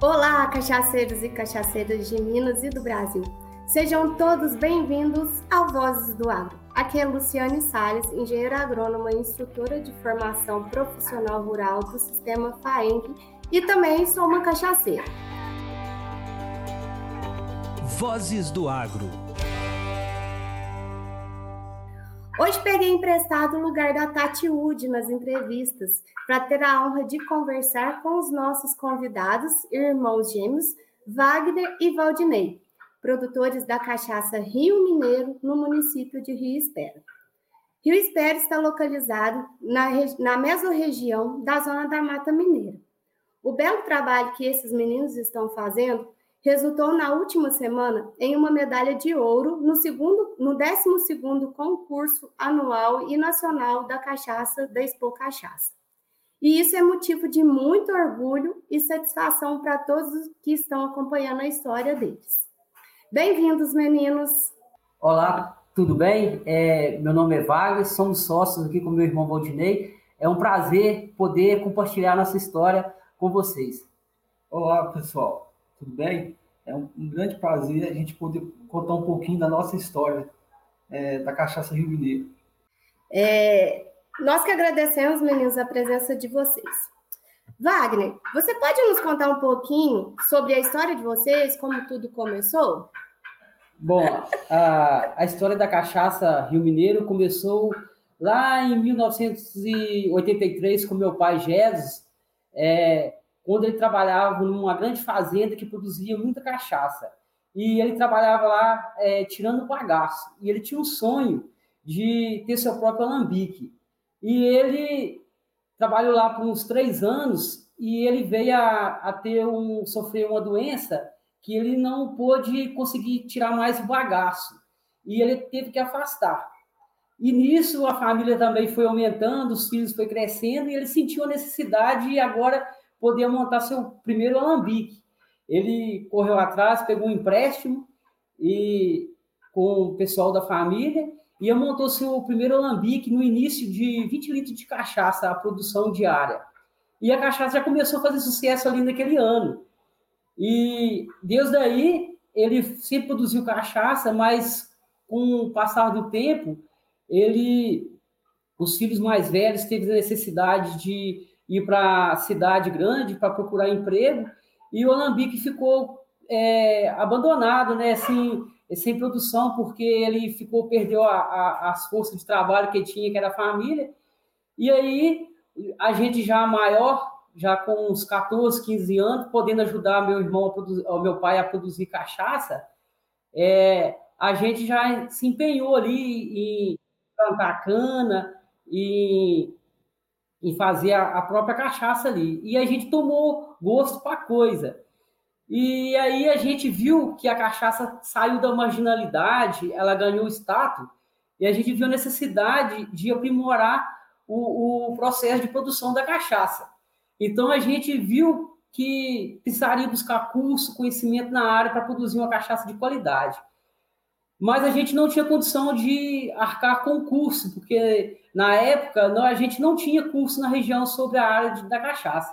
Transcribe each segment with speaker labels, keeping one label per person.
Speaker 1: Olá, cachaceiros e cachaceiras de Minas e do Brasil. Sejam todos bem-vindos ao Vozes do Agro. Aqui é Luciane Salles, engenheira agrônoma e instrutora de formação profissional rural do sistema FAENG e também sou uma cachaceira.
Speaker 2: Vozes do Agro.
Speaker 1: Hoje peguei emprestado o lugar da Tati Wood nas entrevistas para ter a honra de conversar com os nossos convidados, irmãos gêmeos, Wagner e Valdinei, produtores da cachaça Rio Mineiro, no município de Rio Espera. Rio Espera está localizado na, na mesorregião da zona da Mata Mineira. O belo trabalho que esses meninos estão fazendo resultou na última semana em uma medalha de ouro no segundo, no 12º concurso anual e nacional da cachaça da Expo Cachaça. E isso é motivo de muito orgulho e satisfação para todos que estão acompanhando a história deles. Bem-vindos, meninos.
Speaker 3: Olá, tudo bem? É, meu nome é Wagner, somos sócios aqui com meu irmão Valdinei. É um prazer poder compartilhar nossa história com vocês.
Speaker 4: Olá, pessoal tudo bem? É um, um, grande prazer a gente poder contar um pouquinho da nossa história é, da Cachaça Rio Mineiro.
Speaker 1: É, nós que agradecemos, meninos, a presença de vocês. Wagner, você pode nos contar um pouquinho sobre a história de vocês, como tudo começou?
Speaker 3: Bom, a, a história da cachaça Rio Mineiro começou lá em 1983 com meu pai Jesus. É, quando ele trabalhava numa grande fazenda que produzia muita cachaça. E ele trabalhava lá é, tirando bagaço. E ele tinha um sonho de ter seu próprio alambique. E ele trabalhou lá por uns três anos e ele veio a, a ter um sofrer uma doença que ele não pôde conseguir tirar mais o bagaço e ele teve que afastar. E nisso a família também foi aumentando, os filhos foi crescendo e ele sentiu a necessidade agora poder montar seu primeiro alambique. Ele correu atrás, pegou um empréstimo e com o pessoal da família e montou seu primeiro alambique no início de 20 litros de cachaça, a produção diária. E a cachaça já começou a fazer sucesso ali naquele ano. E desde aí ele sempre produziu cachaça, mas com o passar do tempo, ele os filhos mais velhos teve a necessidade de ir para a cidade grande para procurar emprego, e o Alambique ficou é, abandonado, né, assim, sem produção, porque ele ficou, perdeu a, a, as forças de trabalho que tinha, que era a família, e aí a gente já maior, já com uns 14, 15 anos, podendo ajudar meu irmão, o meu pai a produzir cachaça, é, a gente já se empenhou ali em plantar cana, e em fazer a, a própria cachaça ali. E a gente tomou gosto para coisa. E aí a gente viu que a cachaça saiu da marginalidade, ela ganhou status, e a gente viu a necessidade de aprimorar o, o processo de produção da cachaça. Então a gente viu que precisaria buscar curso, conhecimento na área para produzir uma cachaça de qualidade mas a gente não tinha condição de arcar com curso, porque na época não, a gente não tinha curso na região sobre a área de, da cachaça.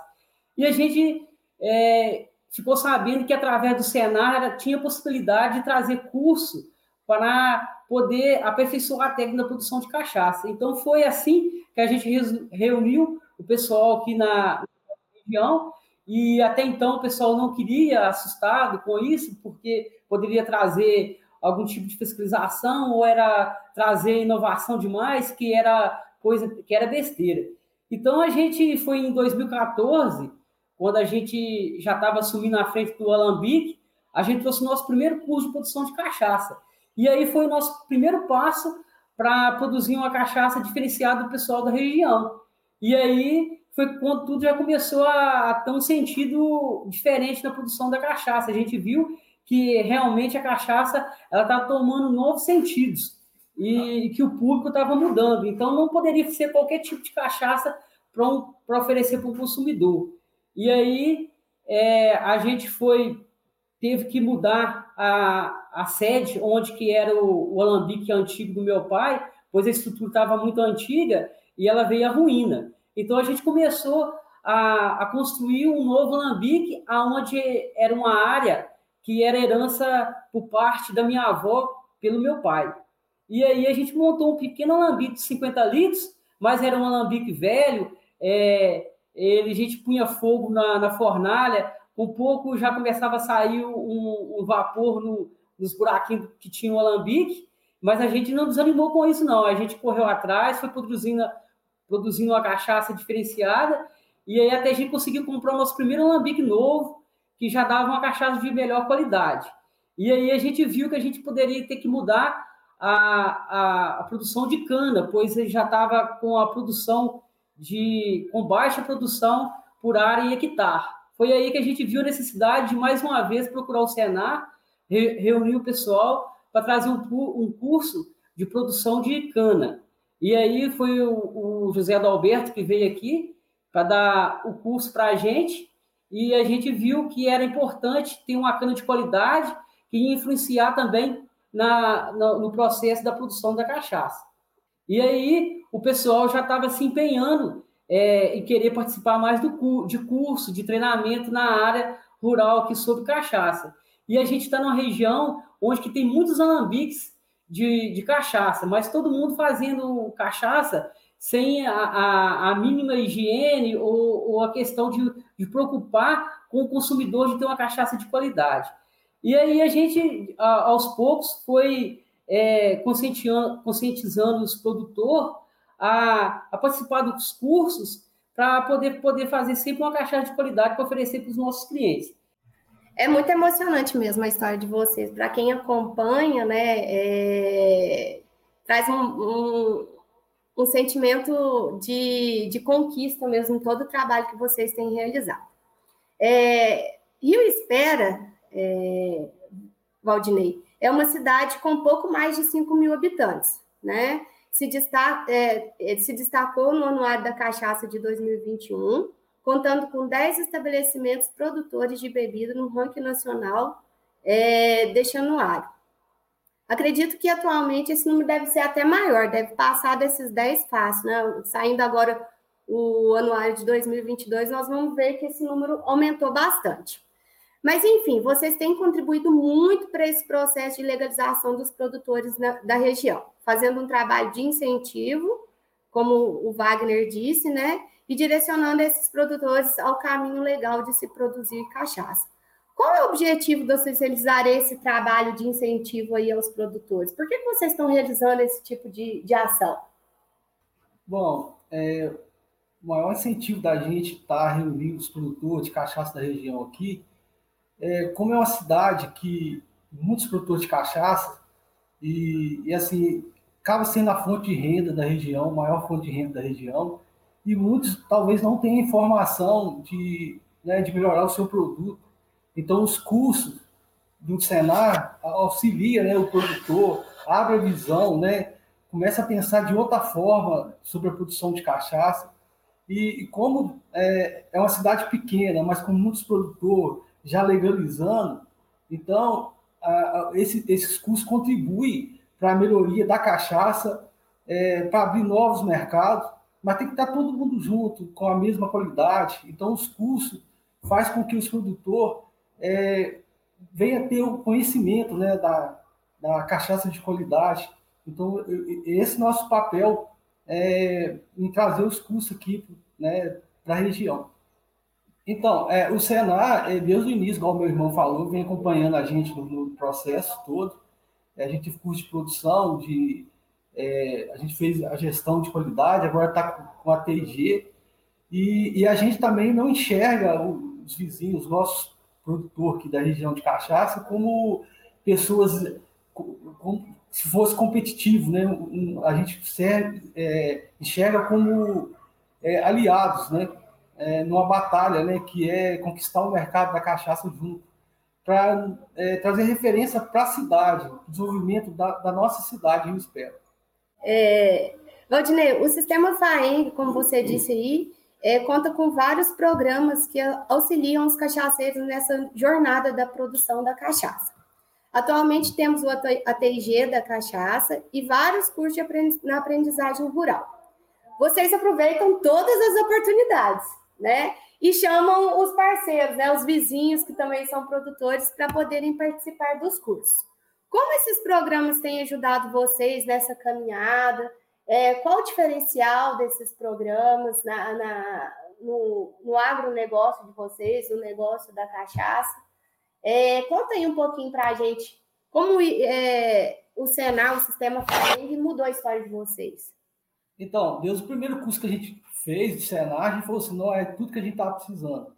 Speaker 3: E a gente é, ficou sabendo que através do Senar tinha possibilidade de trazer curso para poder aperfeiçoar a técnica da produção de cachaça. Então foi assim que a gente reuniu o pessoal aqui na região e até então o pessoal não queria assustado com isso, porque poderia trazer algum tipo de fiscalização ou era trazer inovação demais, que era coisa que era besteira. Então a gente foi em 2014, quando a gente já estava assumindo a frente do Alambique, a gente trouxe o nosso primeiro curso de produção de cachaça. E aí foi o nosso primeiro passo para produzir uma cachaça diferenciada do pessoal da região. E aí foi quando tudo já começou a, a ter um sentido diferente na produção da cachaça. A gente viu que realmente a cachaça ela está tomando novos sentidos e que o público estava mudando. Então, não poderia ser qualquer tipo de cachaça para um, oferecer para o consumidor. E aí, é, a gente foi teve que mudar a, a sede onde que era o, o alambique antigo do meu pai, pois a estrutura estava muito antiga e ela veio à ruína. Então, a gente começou a, a construir um novo alambique, aonde era uma área que era herança por parte da minha avó pelo meu pai. E aí a gente montou um pequeno alambique de 50 litros, mas era um alambique velho, é, ele, a gente punha fogo na, na fornalha, um pouco já começava a sair um, um vapor no, nos buraquinhos que tinha o alambique, mas a gente não desanimou com isso, não. A gente correu atrás, foi produzindo, produzindo uma cachaça diferenciada, e aí até a gente conseguiu comprar o nosso primeiro alambique novo, que já dava uma cachaça de melhor qualidade. E aí a gente viu que a gente poderia ter que mudar a, a, a produção de cana, pois já estava com a produção de com baixa produção por área e hectare. Foi aí que a gente viu a necessidade de mais uma vez procurar o Senar, re, reunir o pessoal para trazer um, um, curso de produção de cana. E aí foi o, o José Adalberto que veio aqui para dar o curso para a gente e a gente viu que era importante ter uma cana de qualidade que ia influenciar também na, no, no processo da produção da cachaça. E aí o pessoal já estava se empenhando é, em querer participar mais do, de curso, de treinamento na área rural aqui sobre cachaça. E a gente está numa região onde que tem muitos alambiques de, de cachaça, mas todo mundo fazendo cachaça sem a, a, a mínima higiene ou, ou a questão de, de, preocupar com o consumidor de ter uma cachaça de qualidade. E aí a gente, a, aos poucos, foi é, conscientizando, conscientizando os produtores a, a participar dos cursos para poder, poder fazer sempre uma cachaça de qualidade para oferecer para os nossos clientes.
Speaker 1: É muito emocionante mesmo a história de vocês. Para quem acompanha, né, é, traz um, um, um sentimento de, de conquista mesmo, todo o trabalho que vocês têm realizado. É, Rio Espera, é, Valdinei, é uma cidade com pouco mais de 5 mil habitantes, né? Se, destaca, é, se destacou no Anuário da Cachaça de 2021, contando com 10 estabelecimentos produtores de bebida no ranking nacional é, deste anuário. Acredito que atualmente esse número deve ser até maior, deve passar desses 10 fácil, né? Saindo agora o anuário de 2022, nós vamos ver que esse número aumentou bastante. Mas, enfim, vocês têm contribuído muito para esse processo de legalização dos produtores na, da região, fazendo um trabalho de incentivo, como o Wagner disse, né? E direcionando esses produtores ao caminho legal de se produzir cachaça. Qual é o objetivo de vocês realizarem esse trabalho de incentivo aí aos produtores? Por que, vocês estão realizando esse tipo de, de ação?
Speaker 4: Bom, é, o maior incentivo da gente estar tá reunindo os produtores de cachaça da região aqui, é, como é uma cidade que muitos produtores de cachaça, e, e assim, acaba sendo a fonte de renda da região, maior fonte de renda da região, e muitos talvez não tenham informação de, né, de melhorar o seu produto então, os cursos do Senar auxilia né, o produtor, abre a visão, né, começa a pensar de outra forma sobre a produção de cachaça. E, e como é, é, uma cidade pequena, mas com muitos produtores já legalizando, então a, a, esse, esses cursos contribuem para a melhoria da cachaça, é, para abrir novos mercados, mas tem que estar todo mundo junto, com a mesma qualidade. Então, os cursos faz com que os produtores é, ter o conhecimento né, da, da cachaça de qualidade. Então, esse nosso papel é em trazer os cursos aqui né, para a região. Então, é, o Senar, é, desde o início, igual meu irmão falou, vem acompanhando a gente no, no processo todo. É, a gente teve curso de produção, de, é, a gente fez a gestão de qualidade, agora está com a TIG. E, e, a gente também não enxerga os vizinhos, os nossos produtor aqui da região de cachaça como pessoas como se fosse competitivo, né? a gente serve, é, enxerga como é, aliados, né? É, numa batalha, né? Que é conquistar o mercado da cachaça junto, para é, trazer referência para a cidade, desenvolvimento da, da, nossa cidade, eu espero.
Speaker 1: É, Valdinei, o sistema FAENG, como você disse aí, é, conta com vários programas que auxiliam os cachaceiros nessa jornada da produção da cachaça. Atualmente temos o ATG da cachaça e vários cursos de na aprendizagem rural. Vocês aproveitam todas as oportunidades, né? E chamam os parceiros, né? Os vizinhos que também são produtores para poderem participar dos cursos. Como esses programas têm ajudado vocês nessa caminhada? É, qual o diferencial desses programas na, na no, no agronegócio de vocês, no negócio da cachaça? É, conta aí um pouquinho para a gente como é, o Senar, o Sistema Flamengo, mudou a história de vocês.
Speaker 4: Então, desde o primeiro curso que a gente fez de Senar, a gente falou assim, não, é tudo que a gente estava precisando.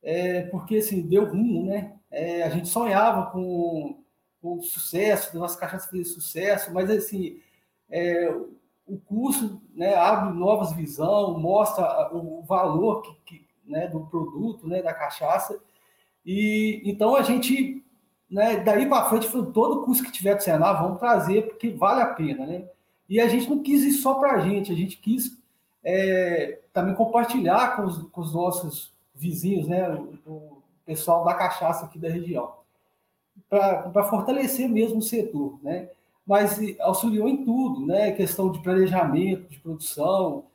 Speaker 4: É, porque, assim, deu rumo, né? É, a gente sonhava com, o sucesso, nossa cachaça fez sucesso, mas, assim, é, o curso né, abre novas visões, mostra o valor que, que, né, do produto, né, da cachaça. E então a gente, né, daí para frente, todo curso que tiver do Senai, vamos trazer, porque vale a pena. Né? E a gente não quis ir só para a gente, a gente quis é, também compartilhar com os, com os, nossos vizinhos, né, o, o pessoal da cachaça aqui da região, para fortalecer mesmo o setor. Né? Mas auxiliou em tudo, né? Questão de planejamento, de produção,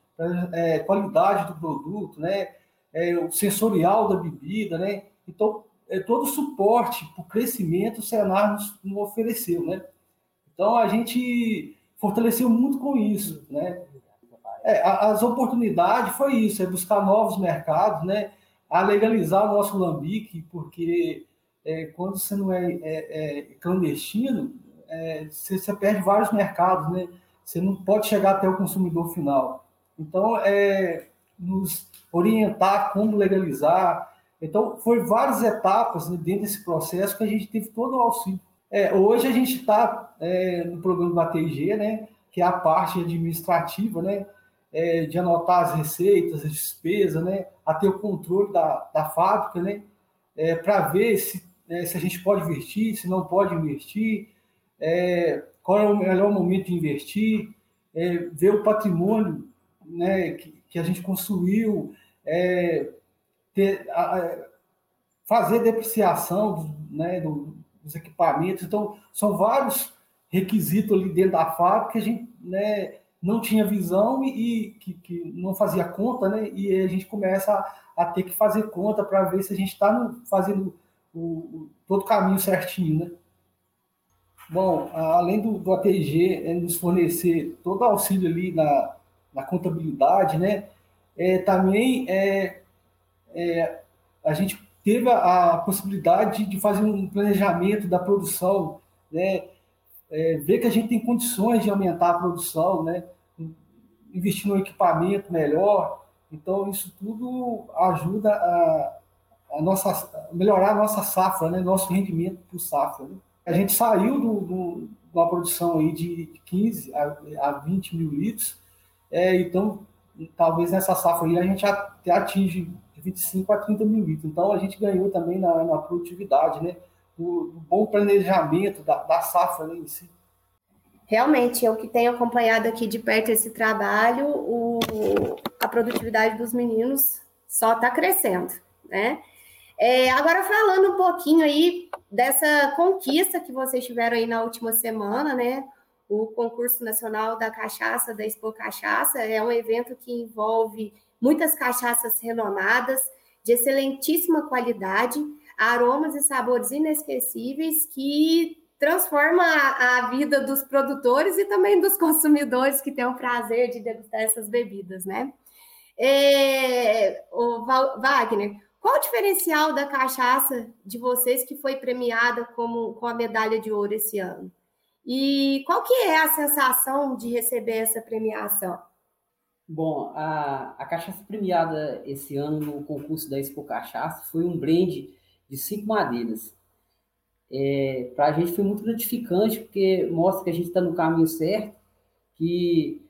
Speaker 4: é, qualidade do produto, né? É, o sensorial da bebida, né? Então, é, todo o suporte para o crescimento o Senar nos, nos, ofereceu, né? Então, a gente fortaleceu muito com isso, né? É, as oportunidades foi isso, é buscar novos mercados, né? A legalizar o nosso lambique, porque é, quando você não é, é, é clandestino, é, você, você, perde vários mercados, né? Você não pode chegar até o consumidor final. Então, é, nos orientar como legalizar. Então, foi várias etapas né, dentro desse processo que a gente teve todo o auxílio. É, hoje a gente está é, no programa do ATG, né? Que é a parte administrativa, né? É, de anotar as receitas, as despesas, né? A ter o controle da, da fábrica, né? É, para ver se, né, se a gente pode investir, se não pode investir, é, qual é o melhor momento de investir, é, ver o patrimônio né, que, que a gente construiu, é, ter, a, fazer depreciação né, do, dos equipamentos. Então, são vários requisitos ali dentro da fábrica que a gente né, não tinha visão e, e que, que, não fazia conta, né? E a gente começa a, a ter que fazer conta para ver se a gente está fazendo o, o, todo o caminho certinho, né? Bom, além do, do ATG é, nos fornecer todo o auxílio ali na, na contabilidade, né? É, também é, é, a gente teve a, a, possibilidade de fazer um planejamento da produção, né? É, ver que a gente tem condições de aumentar a produção, né? Investir no equipamento melhor. Então, isso tudo ajuda a, a nossa, a melhorar a nossa safra, né? Nosso rendimento o safra. Né? A gente saiu do, do, de uma produção aí de 15 a, a 20 mil litros, é, então talvez nessa safra aí a gente até atinge de 25 a 30 mil litros. Então a gente ganhou também na, na produtividade, né? Do, do bom planejamento da, da safra né, em si.
Speaker 1: Realmente, eu que tenho acompanhado aqui de perto esse trabalho, o, a produtividade dos meninos só está crescendo, né? É, agora falando um pouquinho aí dessa conquista que vocês tiveram aí na última semana, né? O concurso nacional da cachaça da Expo Cachaça é um evento que envolve muitas cachaças renomadas, de excelentíssima qualidade, aromas e sabores inesquecíveis que transforma a, vida dos produtores e também dos consumidores que têm o prazer de degustar essas bebidas, né? É, o Wagner, qual o diferencial da cachaça de vocês que foi premiada como, com a medalha de ouro esse ano? E qual que é a sensação de receber essa premiação?
Speaker 3: Bom, a, a cachaça premiada esse ano no concurso da Expo Cachaça foi um blend de cinco madeiras. É, Para a gente foi muito gratificante, porque mostra que a gente está no caminho certo, que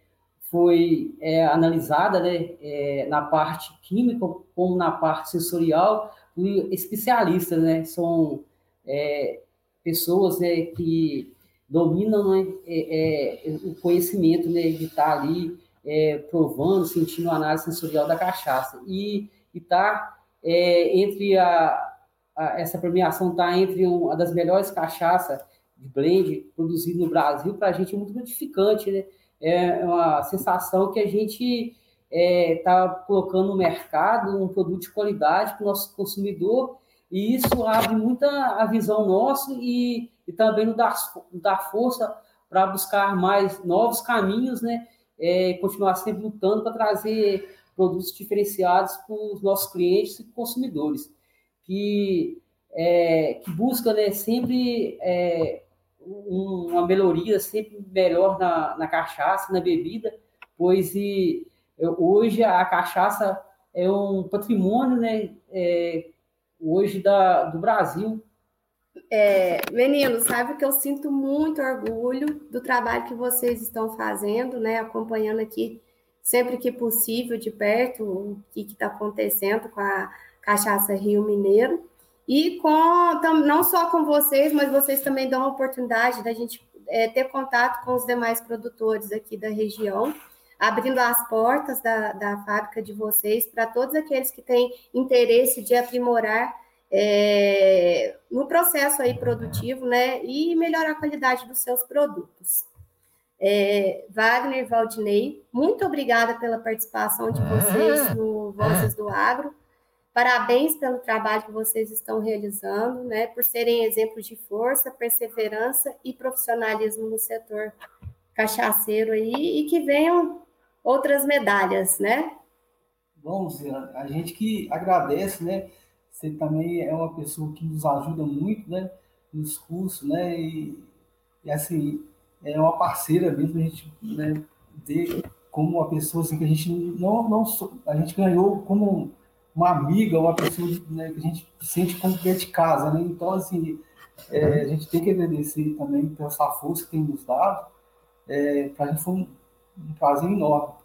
Speaker 3: foi é, analisada né, é, na parte química como na parte sensorial por especialistas, né? São é, pessoas né, que dominam né, é, é, o conhecimento né, de estar ali é, provando, sentindo a análise sensorial da cachaça. E está entre a, a, essa premiação está entre uma das melhores cachaças de blend produzido no Brasil, para a gente é muito gratificante, né? É uma sensação que a gente está é, colocando no mercado um produto de qualidade para o nosso consumidor, e isso abre muita a visão nossa e, e também nos dá, dá força para buscar mais novos caminhos, né? É, continuar sempre lutando para trazer produtos diferenciados para os nossos clientes e consumidores, que, é, que busca né, sempre é, uma melhoria, sempre melhor na, na cachaça, na bebida, pois e, hoje a cachaça é um patrimônio né, é, hoje da, do Brasil.
Speaker 1: É, meninos, sabe que eu sinto muito orgulho do trabalho que vocês estão fazendo, né? Acompanhando aqui sempre que possível de perto o que está acontecendo com a cachaça Rio Mineiro. E com não só com vocês, mas vocês também dão a oportunidade da gente é, ter contato com os demais produtores aqui da região abrindo as portas da, da fábrica de vocês para todos aqueles que têm interesse de aprimorar é, no processo aí produtivo, né, e melhorar a qualidade dos seus produtos. É, Wagner Valdinei, muito obrigada pela participação de vocês no Vozes do Agro. Parabéns pelo trabalho que vocês estão realizando, né, por serem exemplos de força, perseverança e profissionalismo no setor cachaceiro aí e que venham outras medalhas, né?
Speaker 4: Bom, a gente que agradece, né? Você também é uma pessoa que nos ajuda muito, né? Nos cursos, né? E, e assim, é uma parceira mesmo, a gente né, como uma pessoa assim, que a gente não, não a gente ganhou como uma amiga, uma pessoa né, que a gente sente como que é de casa, né? Então, assim, é, a gente tem que agradecer também pela força que tem nos dado. É, para a gente foi um, um prazer enorme.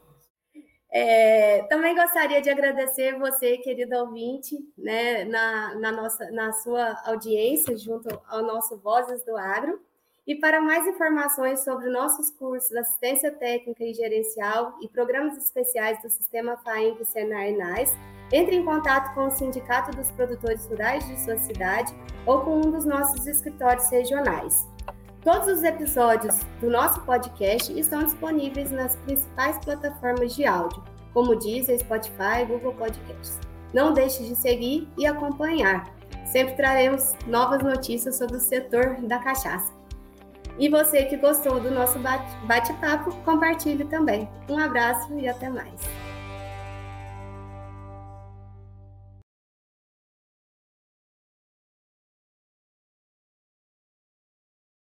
Speaker 1: É, também gostaria de agradecer você, querido ouvinte, né, na, na, nossa, na sua audiência, junto ao nosso Vozes do Agro. E para mais informações sobre nossos cursos assistência técnica e gerencial e programas especiais do Sistema FAENG Senar NAS, entre em contato com o Sindicato dos Produtores Rurais de sua cidade ou com um dos nossos escritórios regionais. Todos os episódios do nosso podcast estão disponíveis nas principais plataformas de áudio, como Deezer, Spotify, Google Podcasts. Não deixe de seguir e acompanhar. Sempre traremos novas notícias sobre o setor da cachaça. E você que gostou do nosso bate-papo, compartilhe também. Um abraço e até mais.